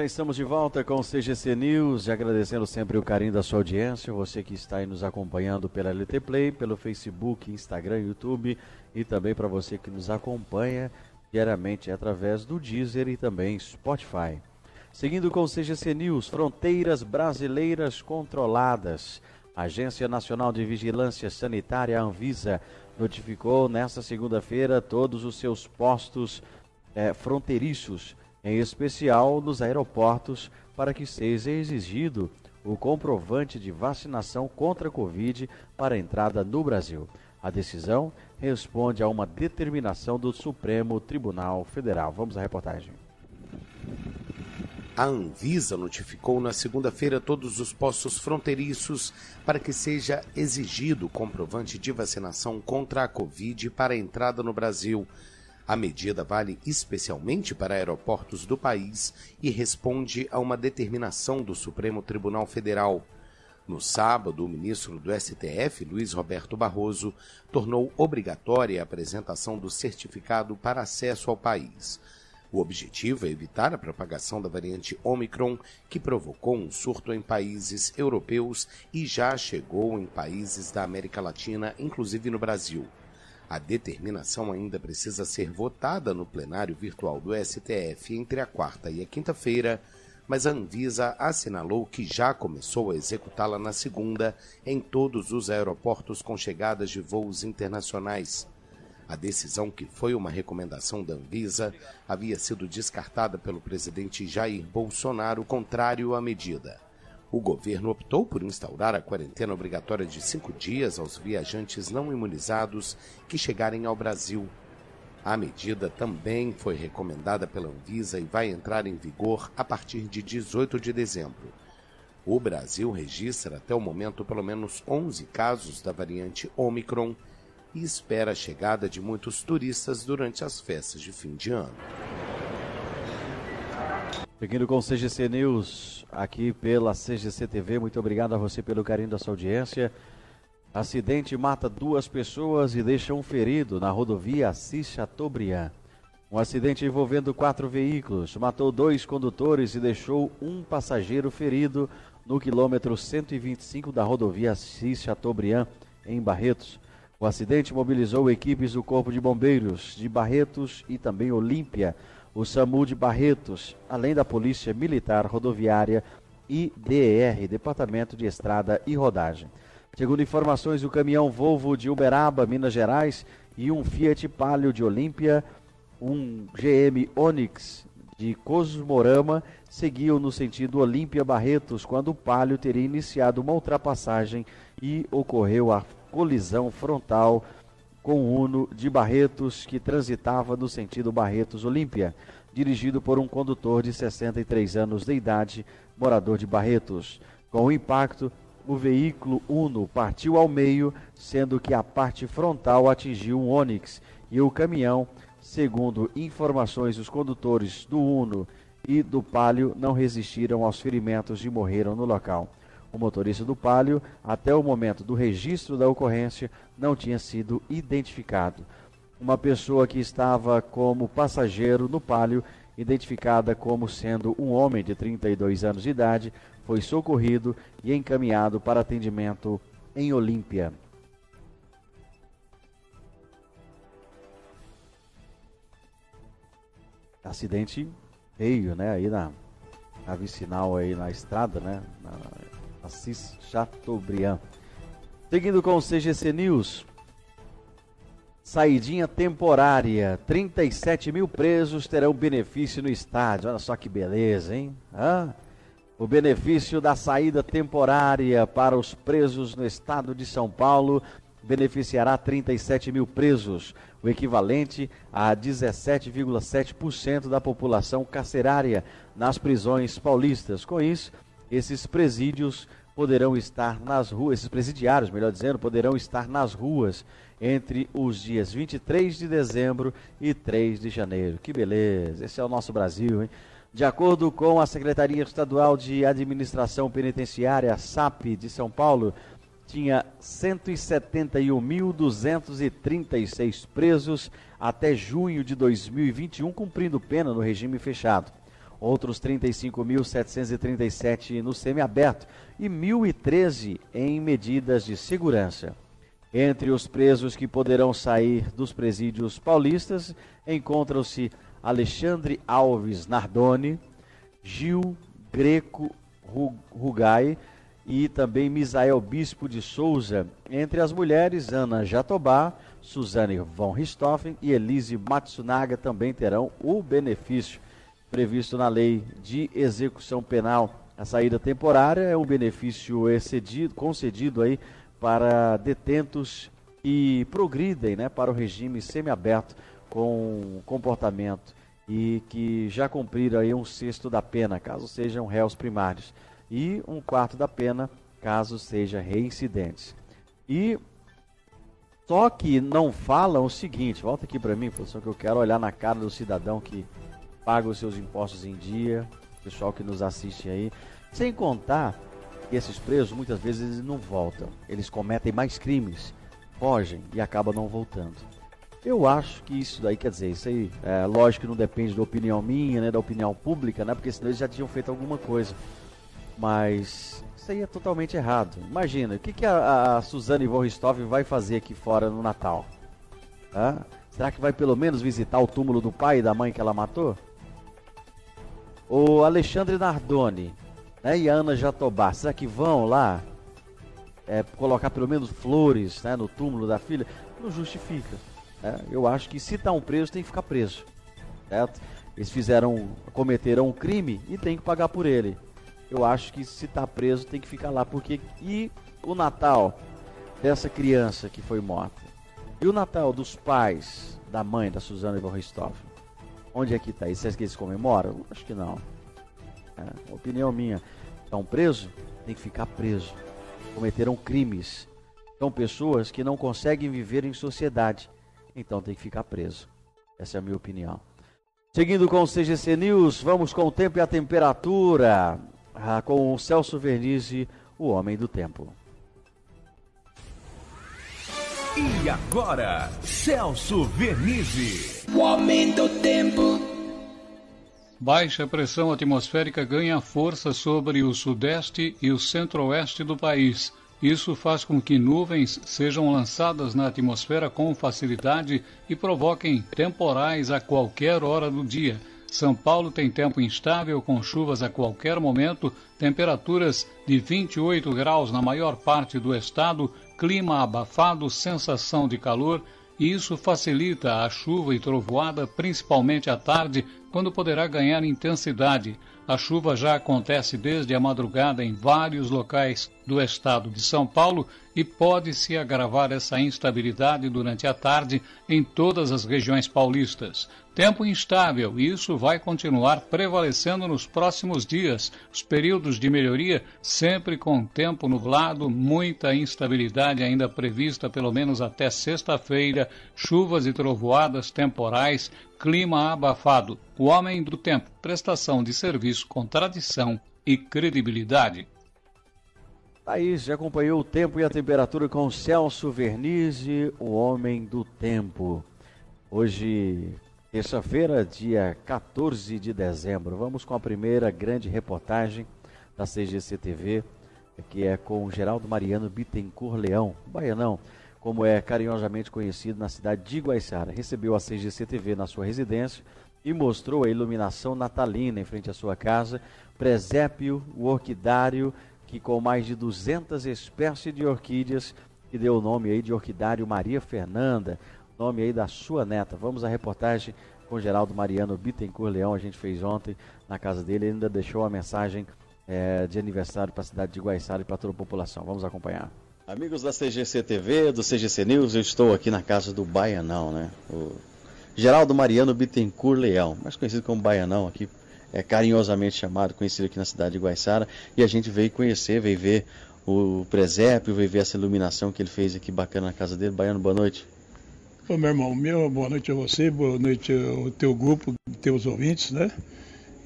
Já estamos de volta com o CGC News, agradecendo sempre o carinho da sua audiência, você que está aí nos acompanhando pela LT Play, pelo Facebook, Instagram, YouTube e também para você que nos acompanha diariamente através do Deezer e também Spotify. Seguindo com o CGC News, fronteiras brasileiras controladas. A Agência Nacional de Vigilância Sanitária, Anvisa, notificou nesta segunda-feira todos os seus postos eh, fronteiriços em especial nos aeroportos, para que seja exigido o comprovante de vacinação contra a Covid para a entrada no Brasil. A decisão responde a uma determinação do Supremo Tribunal Federal. Vamos à reportagem. A Anvisa notificou na segunda-feira todos os postos fronteiriços para que seja exigido comprovante de vacinação contra a Covid para a entrada no Brasil. A medida vale especialmente para aeroportos do país e responde a uma determinação do Supremo Tribunal Federal. No sábado, o ministro do STF, Luiz Roberto Barroso, tornou obrigatória a apresentação do certificado para acesso ao país. O objetivo é evitar a propagação da variante Omicron, que provocou um surto em países europeus e já chegou em países da América Latina, inclusive no Brasil. A determinação ainda precisa ser votada no plenário virtual do STF entre a quarta e a quinta-feira, mas a Anvisa assinalou que já começou a executá-la na segunda em todos os aeroportos com chegadas de voos internacionais. A decisão, que foi uma recomendação da Anvisa, havia sido descartada pelo presidente Jair Bolsonaro, contrário à medida o governo optou por instaurar a quarentena obrigatória de cinco dias aos viajantes não imunizados que chegarem ao Brasil. A medida também foi recomendada pela Anvisa e vai entrar em vigor a partir de 18 de dezembro. O Brasil registra até o momento pelo menos 11 casos da variante Omicron e espera a chegada de muitos turistas durante as festas de fim de ano. Seguindo com o CGC News, aqui pela CGC TV, muito obrigado a você pelo carinho da sua audiência. Acidente mata duas pessoas e deixa um ferido na rodovia Assis Chateaubriand. Um acidente envolvendo quatro veículos matou dois condutores e deixou um passageiro ferido no quilômetro 125 da rodovia Assis Chateaubriand, em Barretos. O acidente mobilizou equipes do Corpo de Bombeiros de Barretos e também Olímpia o SAMU de Barretos, além da Polícia Militar Rodoviária e DER, Departamento de Estrada e Rodagem. Segundo informações, o caminhão Volvo de Uberaba, Minas Gerais, e um Fiat Palio de Olímpia, um GM Onix de Cosmorama, seguiam no sentido Olímpia Barretos, quando o Palio teria iniciado uma ultrapassagem e ocorreu a colisão frontal com o Uno de Barretos, que transitava no sentido Barretos-Olímpia, dirigido por um condutor de 63 anos de idade, morador de Barretos. Com o impacto, o veículo Uno partiu ao meio, sendo que a parte frontal atingiu um Onix e o caminhão, segundo informações dos condutores do Uno e do Palio, não resistiram aos ferimentos e morreram no local. O motorista do Palio, até o momento do registro da ocorrência, não tinha sido identificado. Uma pessoa que estava como passageiro no Palio, identificada como sendo um homem de 32 anos de idade, foi socorrido e encaminhado para atendimento em Olímpia. Acidente feio, né? Aí na, na vicinal aí na estrada, né? Na, Assis Chateaubriand. Seguindo com o CGC News. Saidinha temporária. 37 mil presos terão benefício no estádio. Olha só que beleza, hein? Hã? O benefício da saída temporária para os presos no estado de São Paulo beneficiará 37 mil presos, o equivalente a 17,7% da população carcerária nas prisões paulistas. Com isso, esses presídios poderão estar nas ruas, esses presidiários, melhor dizendo, poderão estar nas ruas entre os dias 23 de dezembro e 3 de janeiro. Que beleza, esse é o nosso Brasil, hein? De acordo com a Secretaria Estadual de Administração Penitenciária, SAP de São Paulo, tinha 171.236 presos até junho de 2021 cumprindo pena no regime fechado. Outros 35.737 no semiaberto e 1.013 em medidas de segurança. Entre os presos que poderão sair dos presídios paulistas encontram-se Alexandre Alves Nardoni, Gil Greco Rugai e também Misael Bispo de Souza. Entre as mulheres, Ana Jatobá, Suzane von Richthofen e Elise Matsunaga também terão o benefício previsto na lei de execução penal. A saída temporária é um benefício excedido, concedido aí para detentos que progridem né, para o regime semiaberto com comportamento e que já cumpriram aí um sexto da pena, caso sejam réus primários, e um quarto da pena, caso seja reincidentes. E só que não falam o seguinte, volta aqui para mim, posição que eu quero olhar na cara do cidadão que paga os seus impostos em dia, pessoal que nos assiste aí, sem contar que esses presos muitas vezes eles não voltam, eles cometem mais crimes, fogem e acabam não voltando. Eu acho que isso daí, quer dizer, isso aí, é, lógico que não depende da opinião minha, né, da opinião pública, né, porque senão eles já tinham feito alguma coisa. Mas isso aí é totalmente errado. Imagina, o que, que a, a Suzane von Ristoff vai fazer aqui fora no Natal? Hã? Será que vai pelo menos visitar o túmulo do pai e da mãe que ela matou? O Alexandre Nardoni né, e a Ana Jatobá, será que vão lá é, colocar pelo menos flores né, no túmulo da filha? Não justifica. Né? Eu acho que se está um preso, tem que ficar preso. Certo? Eles fizeram, cometeram um crime e tem que pagar por ele. Eu acho que se está preso, tem que ficar lá. Porque e o Natal dessa criança que foi morta? E o Natal dos pais da mãe da Suzana von Richthofen? Onde é que está? Isso é que eles comemoram? Acho que não. É, opinião minha. Estão presos? Tem que ficar preso. Cometeram crimes. São pessoas que não conseguem viver em sociedade. Então tem que ficar preso. Essa é a minha opinião. Seguindo com o CGC News, vamos com o tempo e a temperatura. Ah, com o Celso Vernizzi, o homem do tempo. E agora, Celso Vernizzi. O homem do tempo. Baixa pressão atmosférica ganha força sobre o sudeste e o centro-oeste do país. Isso faz com que nuvens sejam lançadas na atmosfera com facilidade e provoquem temporais a qualquer hora do dia. São Paulo tem tempo instável com chuvas a qualquer momento, temperaturas de 28 graus na maior parte do estado, clima abafado, sensação de calor, e isso facilita a chuva e trovoada, principalmente à tarde, quando poderá ganhar intensidade. A chuva já acontece desde a madrugada em vários locais do estado de São Paulo e pode se agravar essa instabilidade durante a tarde em todas as regiões paulistas. Tempo instável, e isso vai continuar prevalecendo nos próximos dias. Os períodos de melhoria sempre com tempo nublado, muita instabilidade ainda prevista pelo menos até sexta-feira, chuvas e trovoadas temporais, clima abafado. O homem do tempo, prestação de serviço com tradição e credibilidade. Thaís acompanhou o tempo e a temperatura com Celso Vernizzi, o homem do tempo. Hoje, terça-feira, dia 14 de dezembro, vamos com a primeira grande reportagem da CGC TV, que é com Geraldo Mariano Bittencourt Leão, baianão, como é carinhosamente conhecido na cidade de Guaiçara. Recebeu a CGC TV na sua residência e mostrou a iluminação natalina em frente à sua casa, presépio, o orquidário que com mais de 200 espécies de orquídeas, que deu o nome aí de Orquidário Maria Fernanda, nome aí da sua neta. Vamos à reportagem com Geraldo Mariano Bittencourt Leão, a gente fez ontem na casa dele, ele ainda deixou a mensagem é, de aniversário para a cidade de Guaiçara e para toda a população. Vamos acompanhar. Amigos da CGC TV, do CGC News, eu estou aqui na casa do Baianão, né? O Geraldo Mariano Bittencourt Leão, mais conhecido como Baianão aqui é carinhosamente chamado, conhecido aqui na cidade de Guaiçara, e a gente veio conhecer, veio ver o presépio, veio ver essa iluminação que ele fez aqui bacana na casa dele. Baiano, boa noite. Ô, meu irmão, meu, boa noite a você, boa noite ao teu grupo, teus ouvintes, né?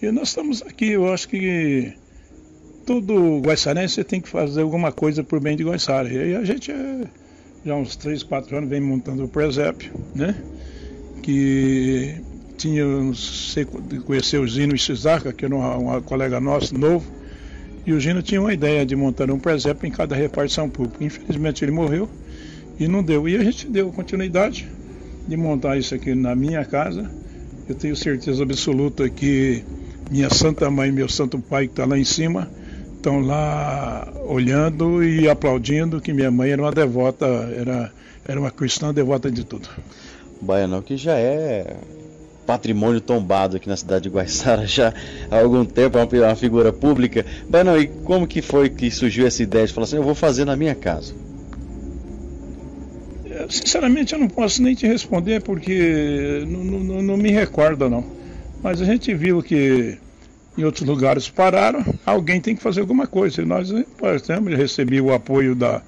E nós estamos aqui, eu acho que todo guaiçarense tem que fazer alguma coisa por bem de Guaiçara. E a gente é, já há uns 3, 4 anos vem montando o presépio, né? Que tinha, você conheceu o Zino Ishizaga, que era um, um colega nosso, novo, e o Gino tinha uma ideia de montar um presépio em cada repartição pública. Infelizmente ele morreu e não deu. E a gente deu continuidade de montar isso aqui na minha casa. Eu tenho certeza absoluta que minha Santa Mãe e meu Santo Pai, que está lá em cima, estão lá olhando e aplaudindo que minha mãe era uma devota, era, era uma cristã devota de tudo. Baianão que já é patrimônio tombado aqui na cidade de Guaiçara já há algum tempo, é uma, figura pública. Baianão, e como que foi que surgiu essa ideia de falar assim, eu vou fazer na minha casa? Sinceramente, eu não posso nem te responder porque não, não, não me recordo, não. Mas a gente viu que em outros lugares pararam, alguém tem que fazer alguma coisa. E nós, exemplo, recebi o apoio da,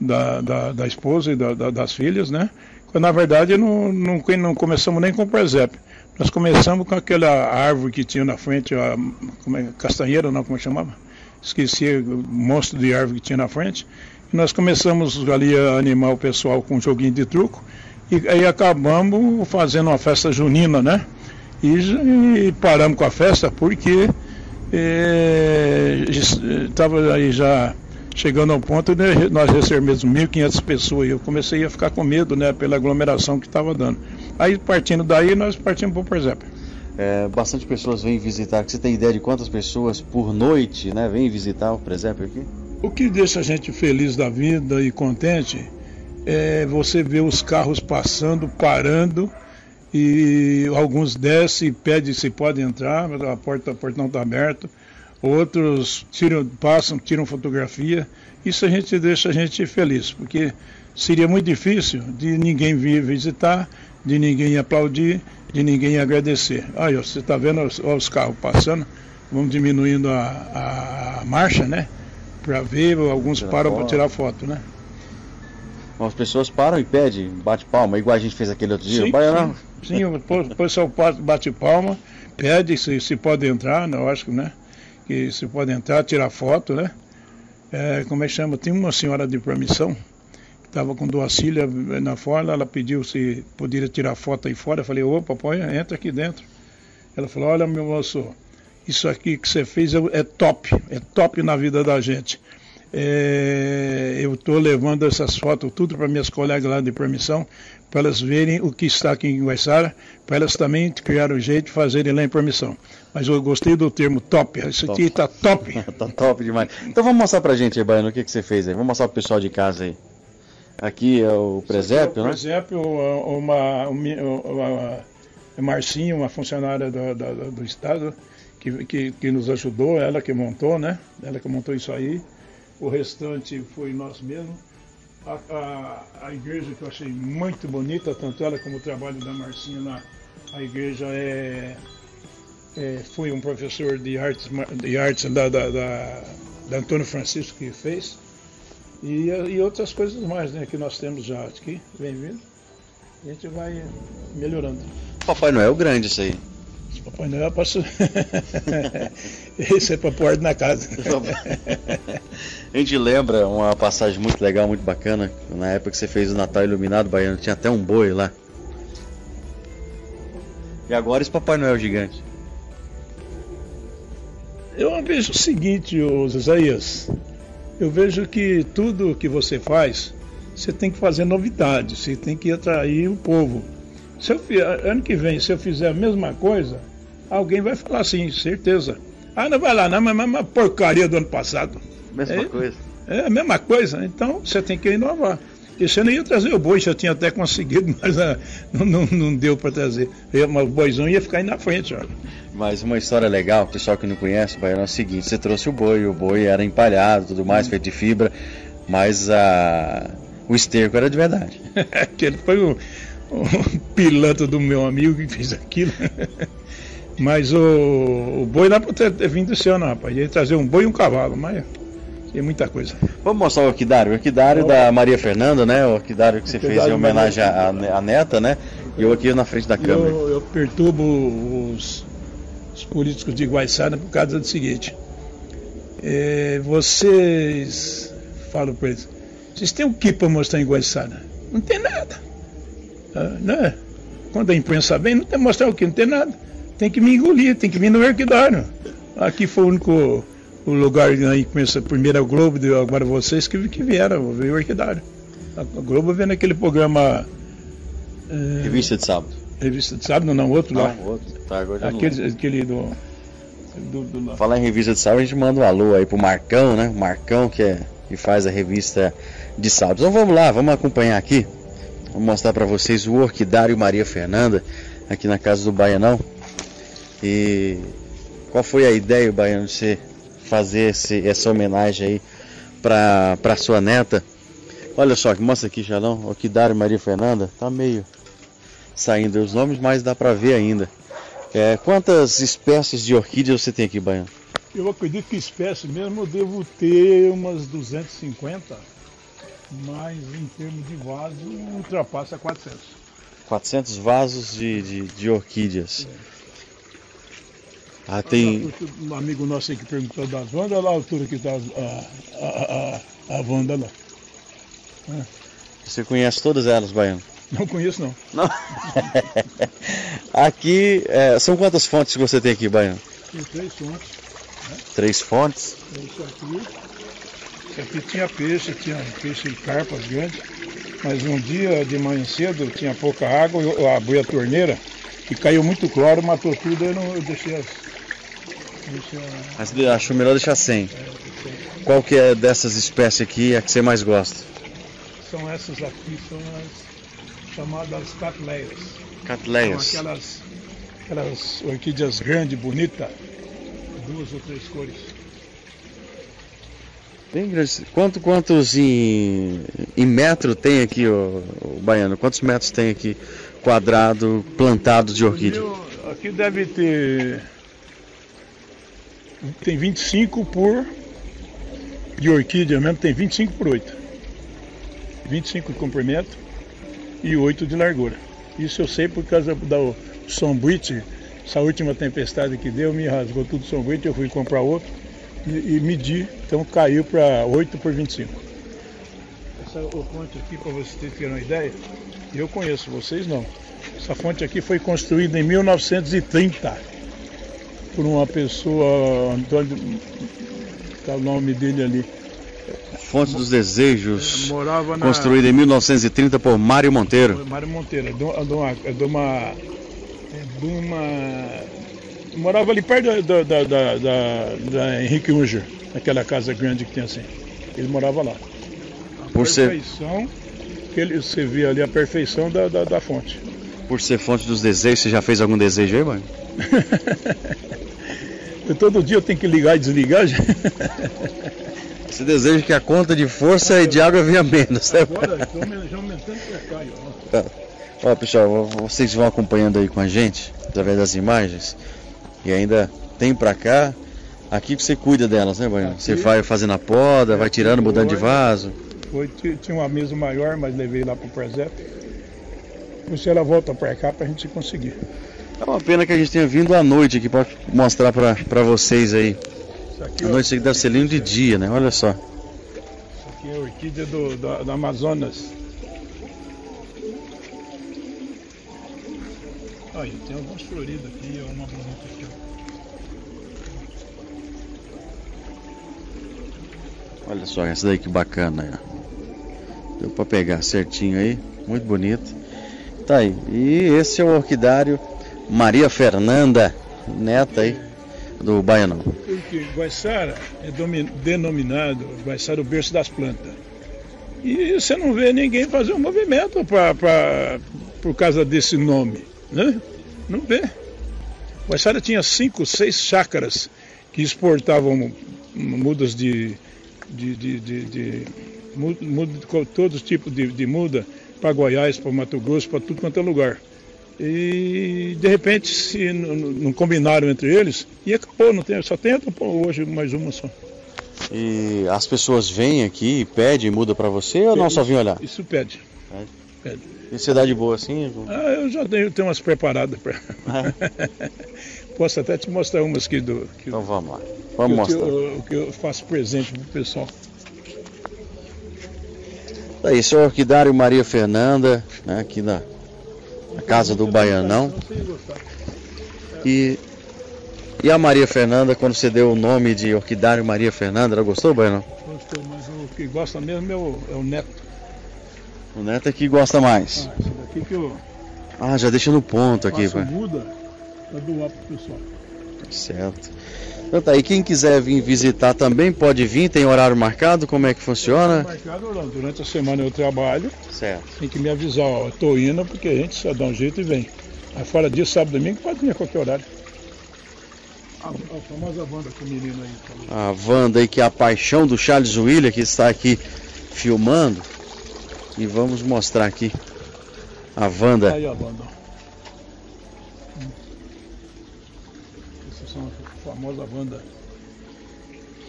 da, da, da esposa e da, da, das filhas, né? Quando, na verdade, não, não, não começamos nem com o presépio. Nós começamos com aquela árvore que tinha na frente, a como é, castanheira, não, como é chamava? Esqueci o monstro de árvore que tinha na frente. Nós começamos ali a animar o pessoal com um joguinho de truco e aí acabamos fazendo uma festa junina, né? E, e paramos com a festa porque estava é, aí já chegando ao ponto de nós recebermos 1.500 pessoas e eu comecei a ficar com medo, né, pela aglomeração que estava dando. Aí partindo daí nós partimos para o presépio. É, bastante pessoas vêm visitar. Você tem ideia de quantas pessoas por noite, né, vêm visitar o presépio aqui? O que deixa a gente feliz da vida e contente é você ver os carros passando, parando, e alguns descem e pedem se pode entrar, a porta, o portão está aberto, outros tiram, passam, tiram fotografia. Isso a gente deixa a gente feliz, porque seria muito difícil de ninguém vir visitar, de ninguém aplaudir, de ninguém agradecer. Aí, você está vendo os, os, carros passando, vamos diminuindo a, a marcha, né? para ver, alguns tirar param para tirar foto, né? As pessoas param e pedem, bate palma, igual a gente fez aquele outro dia. Sim, não sim, sim, o pessoal bate palma, pede se, se pode entrar, eu acho né? Que se pode entrar, tirar foto, né? É, como é que chama? Tem uma senhora de permissão que estava com duas filhas na fora, ela pediu se poderia tirar foto aí fora. Eu falei, opa, põe, entra aqui dentro. Ela falou, olha meu moço, isso aqui que você fez é, é top, é top na vida da gente. É, eu estou levando essas fotos tudo para minhas colegas lá de permissão, para elas verem o que está aqui em Guaiçara, para elas também criarem o jeito de fazerem lá em permissão. Mas eu gostei do termo top, isso top. aqui está top. Está top demais. Então vamos mostrar para a gente aí, Baiano, o que, que você fez aí. Vamos mostrar para o pessoal de casa aí. Aqui é o presépio, é o né? presépio, uma, uma, uma, uma Marcinha, uma funcionária do, do, do Estado, que, que, que, nos ajudou, ela que montou, né? Ela que montou isso aí. O restante foi nós mesmos. A, a, a igreja que eu achei muito bonita, tanto ela como o trabalho da Marcinha lá. A igreja é, é foi um professor de artes, de artes da, da, da, da Antônio Francisco que fez. E, e outras coisas mais né, que nós temos já aqui, bem vindo. A gente vai melhorando. Papai Noel grande isso aí. Papai Noel posso. Esse é para pôr na casa. A gente lembra uma passagem muito legal, muito bacana. Na época que você fez o Natal Iluminado Baiano, tinha até um boi lá. E agora esse Papai Noel gigante. Eu vejo o seguinte, Isaías. Eu vejo que tudo que você faz, você tem que fazer novidade, você tem que atrair o povo. Se eu, ano que vem, se eu fizer a mesma coisa, alguém vai falar assim, certeza. Ah, não vai lá, não, mas é uma porcaria do ano passado. Mesma é, coisa. É a mesma coisa, então você tem que inovar. E você não ia trazer o boi, já tinha até conseguido, mas ah, não, não, não, deu para trazer. Mas o boizão ia ficar aí na frente, olha. Mas uma história legal, o pessoal que não conhece, Baiano, é o seguinte, você trouxe o boi, o boi era empalhado, tudo mais, hum. feito de fibra, mas a... o esterco era de verdade. Aquele foi o, o pilantra do meu amigo que fez aquilo. Mas o, o boi dá para ter, ter vindo esse ano, rapaz. Ia trazer um boi e um cavalo, mas Tem muita coisa. Vamos mostrar o orquidário. O orquidário da Maria Fernanda, né? O orquidário que você fez em homenagem à, neta, né? E eu aqui na frente da câmera. Eu, eu perturbo os, os, políticos de Guaiçara por causa do seguinte. É, vocês, falo para eles, vocês têm o que para mostrar em Guaiçara? Não tem nada. Ah, né? Quando a imprensa vem, não tem mostrar o que? Não tem nada. Tem que me engolir, tem que vir no orquidário. Aqui foi o único o lugar aí começa primeiro é o Globo, agora vocês que, que vieram, veio o Orquidário. A Globo vendo aquele programa. É, Revista de Sábado. Revista de Sábado, não, outro não, lá. outro. Tá, agora aquele, aquele do. do, do Falar em revista de sábado, a gente manda um alô aí pro Marcão, né? Marcão que, é, que faz a revista de sábado. Então vamos lá, vamos acompanhar aqui. Vou mostrar para vocês o Orquidário Maria Fernanda, aqui na casa do Baianão. E qual foi a ideia, Baiano, de ser fazer esse, essa homenagem aí para sua neta. Olha só, mostra aqui, Xalão, Orquidário Maria Fernanda, tá meio saindo os nomes, mas dá para ver ainda. É, quantas espécies de orquídeas você tem aqui, Baiano? Eu acredito que espécie mesmo eu devo ter umas 250, mas em termos de vaso ultrapassa 400. 400 vasos de, de, de orquídeas. É. Ah, tem. Um amigo nosso aí que perguntou das Wandas, olha lá a altura que está a, a, a, a Wanda lá. É. Você conhece todas elas, Baiano? Não conheço não. não. aqui, é, são quantas fontes que você tem aqui, Baiano? Tem três fontes. Né? Três fontes? Isso aqui, isso aqui tinha peixe, tinha peixe e carpas grandes, mas um dia de manhã cedo tinha pouca água, eu abri a torneira e caiu muito cloro, matou tudo, eu, não, eu deixei as, mas acho melhor deixar sem. Qual que é dessas espécies aqui a que você mais gosta? São essas aqui, são as chamadas catleias. Catleias. São aquelas, aquelas orquídeas grandes, bonitas, duas ou três cores. Bem grande. Quanto, quantos em, em metro tem aqui, o, o Baiano? Quantos metros tem aqui quadrado plantado de orquídea? Aqui deve ter tem 25 por de orquídea mesmo, tem 25 por 8. 25 de comprimento e 8 de largura. Isso eu sei por causa do sombrite, essa última tempestade que deu, me rasgou tudo sombrite, eu fui comprar outro e, e medi, então caiu para 8 por 25. Essa fonte aqui, para vocês terem uma ideia, eu conheço, vocês não. Essa fonte aqui foi construída em 1930 por uma pessoa, Antônio, está o nome dele ali. Fonte dos Desejos, é, morava na, construída em 1930 por Mário Monteiro. Mário Monteiro, é de uma, é de uma, é uma morava ali perto da, da, da, da, Henrique Unger, naquela casa grande que tem assim. Ele morava lá. A por perfeição, ser... que ele, você vê ali a perfeição da, da, fonte. Por ser fonte dos desejos, você já fez algum desejo aí, mãe? Todo dia eu tenho que ligar e desligar. Você deseja que a conta de força e de água venha menos, né? Agora, estou aumentando para cá, ó. Ó, pessoal, vocês vão acompanhando aí com a gente, através das imagens. E ainda tem para cá. Aqui que você cuida delas, né, Baiano? Você vai fazendo a poda, vai tirando, mudando de vaso. Foi, tinha uma mesa maior, mas levei lá para o presépio. Se ela volta para cá para a gente conseguir. É uma pena que a gente tenha vindo à noite aqui para mostrar para vocês aí. Aqui, a noite aqui deve ser lindo de dia, né? Olha só. Isso aqui é a orquídea do, do, do Amazonas. Olha, tem algumas floridas aqui, uma bonita aqui. Olha só, essa daí que bacana. Deu para pegar certinho aí, muito bonito. Tá aí. E esse é o orquidário Maria Fernanda, neta aí do Baianão. Porque Guaiçara é denominado Guaiçara o berço das plantas. E você não vê ninguém fazer um movimento pra, pra, por causa desse nome, né? Não vê. Guaiçara tinha cinco, seis chácaras que exportavam mudas de, de, de, de, de muda, todos os tipos de, de muda para Goiás, para Mato Grosso, para tudo quanto é lugar. E de repente se não, combinaram entre eles e acabou, não tem, só tem hoje mais uma só. E as pessoas vêm aqui, pedem, muda para você ou não só vêm olhar? Isso pede. pede. E cidade boa assim? Ah, eu já tenho, tenho umas preparadas para. É. Posso até te mostrar umas aqui do. Que, então vamos lá. Vamos que mostrar. O que eu faço presente pro pessoal. Aí, senhor Orquidário Maria Fernanda, né, aqui na, na casa do Baianão. E, e a Maria Fernanda, quando você deu o nome de Orquidário Maria Fernanda, ela gostou, Baianão? Gostou, mas o que gosta mesmo é o, é o neto. O neto é que gosta mais. Ah, daqui que eu. Ah, já deixa no ponto aqui, pai. muda para doar pro pessoal. Certo. Então tá aí, quem quiser vir visitar também pode vir, tem horário marcado, como é que funciona? Marcado, durante a semana eu trabalho. Certo. Tem que me avisar, ó, eu tô indo porque a gente só dá um jeito e vem. Aí fora disso, sábado e domingo, pode vir a qualquer horário. A, a famosa Wanda com o menino aí. Falou. A Wanda aí que é a paixão do Charles William, que está aqui filmando. E vamos mostrar aqui a Wanda. Aí a Wanda. são a famosa Wanda.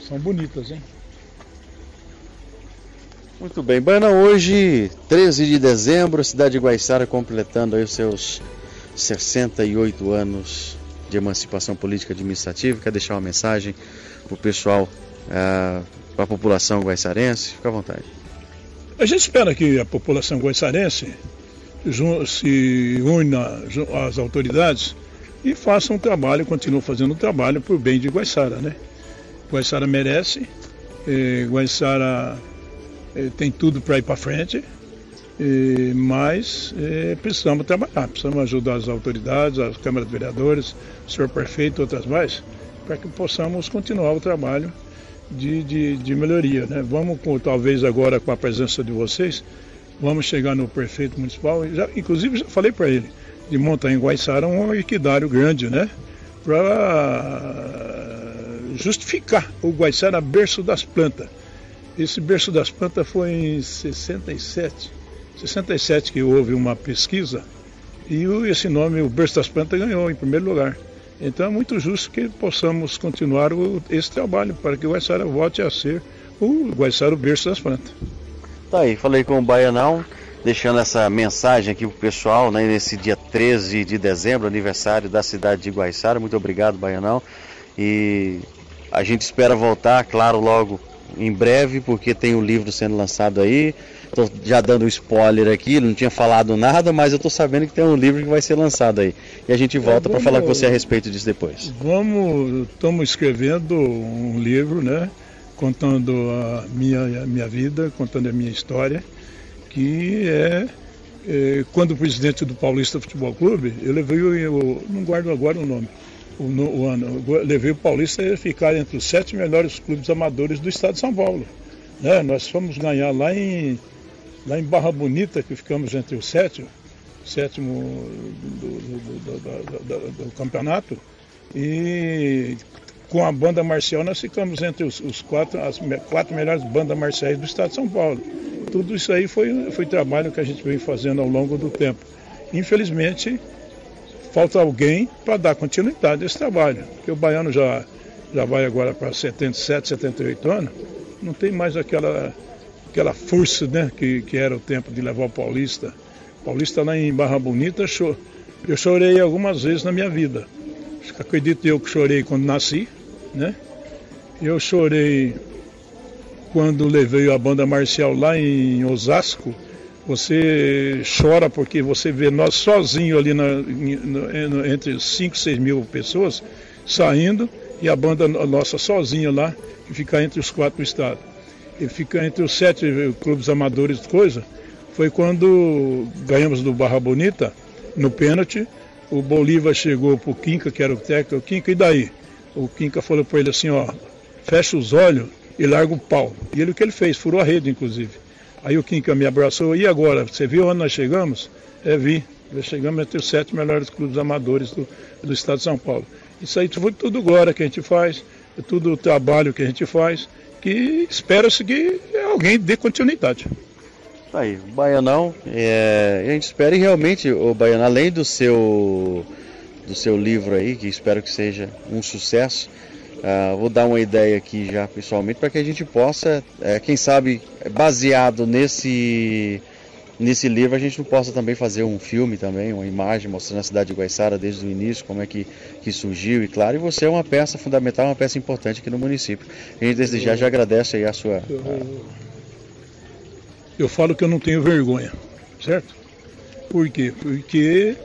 São bonitas, hein? Muito bem, Bana, hoje, 13 de dezembro, a cidade de Guaiçara completando aí os seus 68 anos de emancipação política administrativa. Quer deixar uma mensagem para o pessoal, eh, para a população guaiçarense? Fica à vontade. A gente espera que a população guaiçarense se una às autoridades e faça um trabalho, continue fazendo um trabalho por bem de Guaiçara, né? Guaiçara merece, eh, Guaiçara eh, tem tudo para ir para frente, eh, mas eh, precisamos trabalhar, precisamos ajudar as autoridades, as câmaras de vereadores, o senhor prefeito, outras mais, para que possamos continuar o trabalho de, de, de melhoria, né? Vamos, com, talvez agora com a presença de vocês, vamos chegar no prefeito municipal, já, inclusive já falei para ele, de montar em Guaiçara um equidário grande, né? Para justificar o Guaiçara berço das plantas. Esse berço das plantas foi em 67, 67 que houve uma pesquisa e esse nome, o berço das plantas, ganhou em primeiro lugar. Então é muito justo que possamos continuar o, esse trabalho para que o Guaiçara volte a ser o Guaiçara o berço das plantas. Tá aí, falei com o Baianão deixando essa mensagem aqui pro pessoal, né, nesse dia 13 de dezembro, aniversário da cidade de Guaiçara. Muito obrigado, Baianão. E a gente espera voltar, claro, logo em breve, porque tem um livro sendo lançado aí. Estou já dando um spoiler aqui, não tinha falado nada, mas eu estou sabendo que tem um livro que vai ser lançado aí. E a gente volta é, para falar com você a respeito disso depois. Vamos, estamos escrevendo um livro, né? Contando a minha, a minha vida, contando a minha história que é, é, quando o presidente do Paulista Futebol Clube, eu levei, eu não guardo agora o nome, o, o ano, eu levei o Paulista a ficar entre os sete melhores clubes amadores do estado de São Paulo. Né? Nós fomos ganhar lá em, lá em Barra Bonita, que ficamos entre os sete, sétimo do, do, do, do, campeonato, e com a banda marcial nós ficamos entre os, os quatro, as quatro melhores bandas marciais do estado de São Paulo. Tudo isso aí foi, foi trabalho que a gente vem fazendo ao longo do tempo. Infelizmente, falta alguém para dar continuidade a esse trabalho, porque o baiano já, já vai agora para 77, 78 anos, não tem mais aquela, aquela força né, que, que era o tempo de levar o Paulista. Paulista lá em Barra Bonita, eu chorei algumas vezes na minha vida. Acredito eu que chorei quando nasci, né? Eu chorei quando levei a banda marcial lá em Osasco, você chora porque você vê nós sozinhos ali na, na, entre 5 e 6 mil pessoas saindo e a banda nossa sozinha lá, que fica entre os quatro estados. E fica entre os sete clubes amadores coisa. Foi quando ganhamos do Barra Bonita, no pênalti, o Bolívar chegou pro Quinca, que era o técnico, Quinca, e daí? O Quinca falou para ele assim, ó, fecha os olhos e larga o pau. E ele o que ele fez, furou a rede, inclusive. Aí o Quinca me abraçou, e agora? Você viu onde nós chegamos? É, vi. Nós chegamos entre os sete melhores clubes amadores do, do estado de São Paulo. Isso aí foi tudo glória que a gente faz, é tudo trabalho que a gente faz, que espera-se que alguém dê continuidade. Aí, o Baianão, é, a gente espera e realmente, o Baiano, além do seu, do seu livro aí, que espero que seja um sucesso, Uh, vou dar uma ideia aqui já pessoalmente para que a gente possa, é, quem sabe, baseado nesse nesse livro a gente não possa também fazer um filme também, uma imagem mostrando a cidade de Guaiçara desde o início, como é que, que surgiu e claro, e você é uma peça fundamental, uma peça importante aqui no município. A gente desde já já agradece aí a sua... Eu, eu falo que eu não tenho vergonha, certo? Por quê? Porque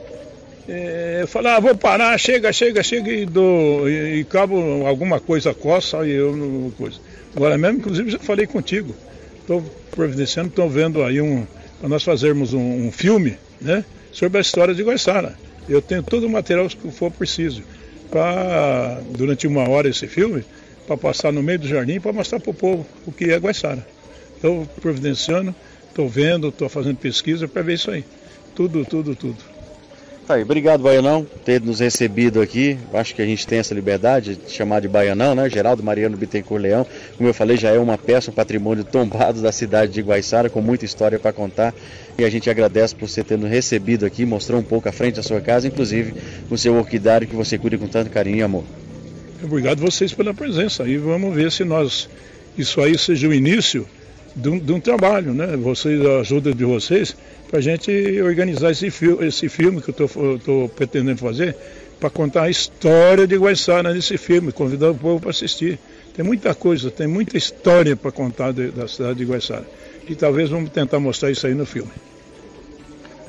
é, eu falo, ah, vou parar, chega, chega, chega e dou, e, e cabo alguma coisa coça e eu não coisa. Agora mesmo, inclusive, já falei contigo. Estou providenciando, estou vendo aí um, para nós fazermos um, um, filme né, sobre a história de Guaiçara. Eu tenho todo o material que for preciso para, durante uma hora esse filme, para passar no meio do jardim para mostrar para o povo o que é Guaiçara. Estou providenciando, estou vendo, estou fazendo pesquisa para ver isso aí. Tudo, tudo, tudo. Tá aí, obrigado, Baianão, por ter nos recebido aqui. Acho que a gente tem essa liberdade de chamar de Baianão, né? Geraldo Mariano Bittencourt Leão. Como eu falei, já é uma peça, um patrimônio tombado da cidade de Guaiçara, com muita história para contar. E a gente agradece por você ter nos recebido aqui, mostrou um pouco à frente da sua casa, inclusive o seu orquidário que você cuida com tanto carinho e amor. Obrigado vocês pela presença. E vamos ver se nós isso aí seja o início de um, de um trabalho, né? Vocês, a ajuda de vocês para a gente organizar esse, fi esse filme que eu estou pretendendo fazer, para contar a história de Guaiçara nesse filme, convidar o povo para assistir. Tem muita coisa, tem muita história para contar de, da cidade de Guaiçara. E talvez vamos tentar mostrar isso aí no filme.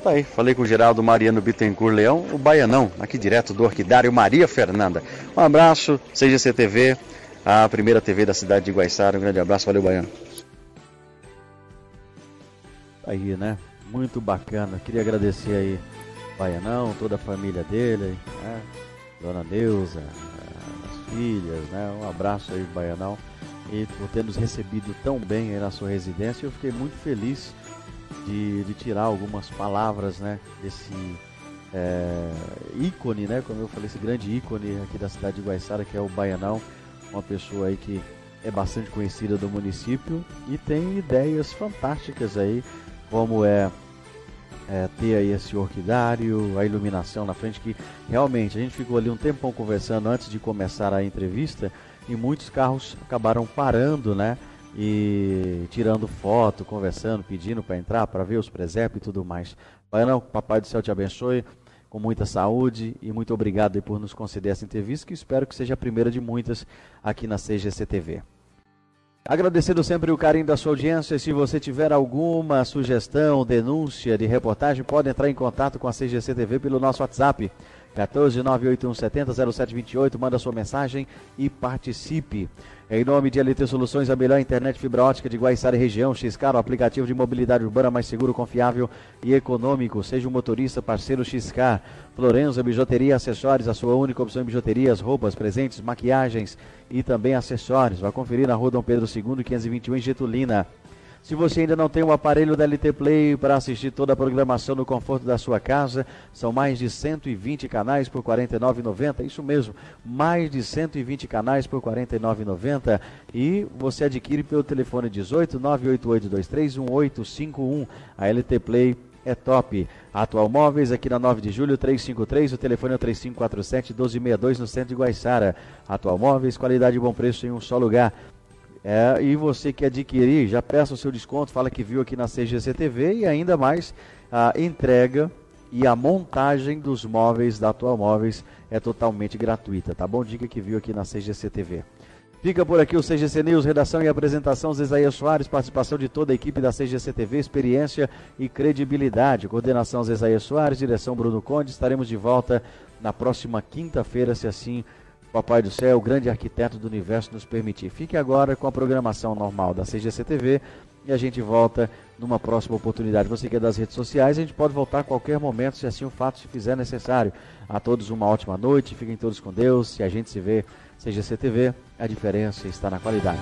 Tá aí, falei com o Geraldo Mariano Bittencourt Leão, o Baianão, aqui direto do Orquidário Maria Fernanda. Um abraço, seja CTV, a primeira TV da cidade de Guaiçara. Um grande abraço, valeu, Baiano. Aí, né? Muito bacana. Queria agradecer aí Baianão, toda a família dele, né? Dona Neuza, as filhas, né? Um abraço aí, Baianão. E por ter nos recebido tão bem aí na sua residência, eu fiquei muito feliz de, de tirar algumas palavras, né? Desse é, ícone, né? Como eu falei, esse grande ícone aqui da cidade de Guaiçara, que é o Baianão. Uma pessoa aí que é bastante conhecida do município e tem ideias fantásticas aí como é, é, ter aí esse orquidário, a iluminação na frente, que realmente a gente ficou ali um tempão conversando antes de começar a entrevista e muitos carros acabaram parando, né? E tirando foto, conversando, pedindo para entrar, para ver os presépios e tudo mais. Baianão, Papai do Céu te abençoe, com muita saúde e muito obrigado por nos conceder essa entrevista, que espero que seja a primeira de muitas aqui na CGC TV. Agradecendo sempre o carinho da sua audiência. Se você tiver alguma sugestão, denúncia de reportagem, pode entrar em contato com a CGC TV pelo nosso WhatsApp. 14 98170 0728, manda sua mensagem e participe. Em nome de LT Soluções, a melhor internet fibra ótica de Guaiçara e região, Xcar, o aplicativo de mobilidade urbana mais seguro, confiável e econômico. Seja um motorista parceiro Xcar. Florenzo Bijuteria Acessórios, a sua única opção em bijuterias, roupas, presentes, maquiagens e também acessórios. Vai conferir na rua Dom Pedro II, 521 em Getulina. Se você ainda não tem o aparelho da LT Play para assistir toda a programação no conforto da sua casa, são mais de 120 canais por R$ 49,90. Isso mesmo, mais de 120 canais por R$ 49,90. E você adquire pelo telefone 18 98823 1851. A LT Play é top. Atual Móveis aqui na 9 de julho 353, o telefone é 3547 1262 no centro de Guaiçara. Atual Móveis, qualidade e bom preço em um só lugar. É, e você que adquirir, já peça o seu desconto, fala que viu aqui na CGC TV e ainda mais a entrega e a montagem dos móveis da Atual Móveis é totalmente gratuita, tá bom? Dica que viu aqui na CGC TV. Fica por aqui o CGC News, redação e apresentação Zezaia Soares, participação de toda a equipe da CGC TV, experiência e credibilidade. Coordenação Zezaia Soares, direção Bruno Conde. Estaremos de volta na próxima quinta-feira, se assim Papai do Céu, o grande arquiteto do universo, nos permitir. Fique agora com a programação normal da CGC TV e a gente volta numa próxima oportunidade. Você que é das redes sociais, a gente pode voltar a qualquer momento, se assim o fato se fizer necessário. A todos uma ótima noite, fiquem todos com Deus. Se a gente se vê CGC TV, a diferença está na qualidade.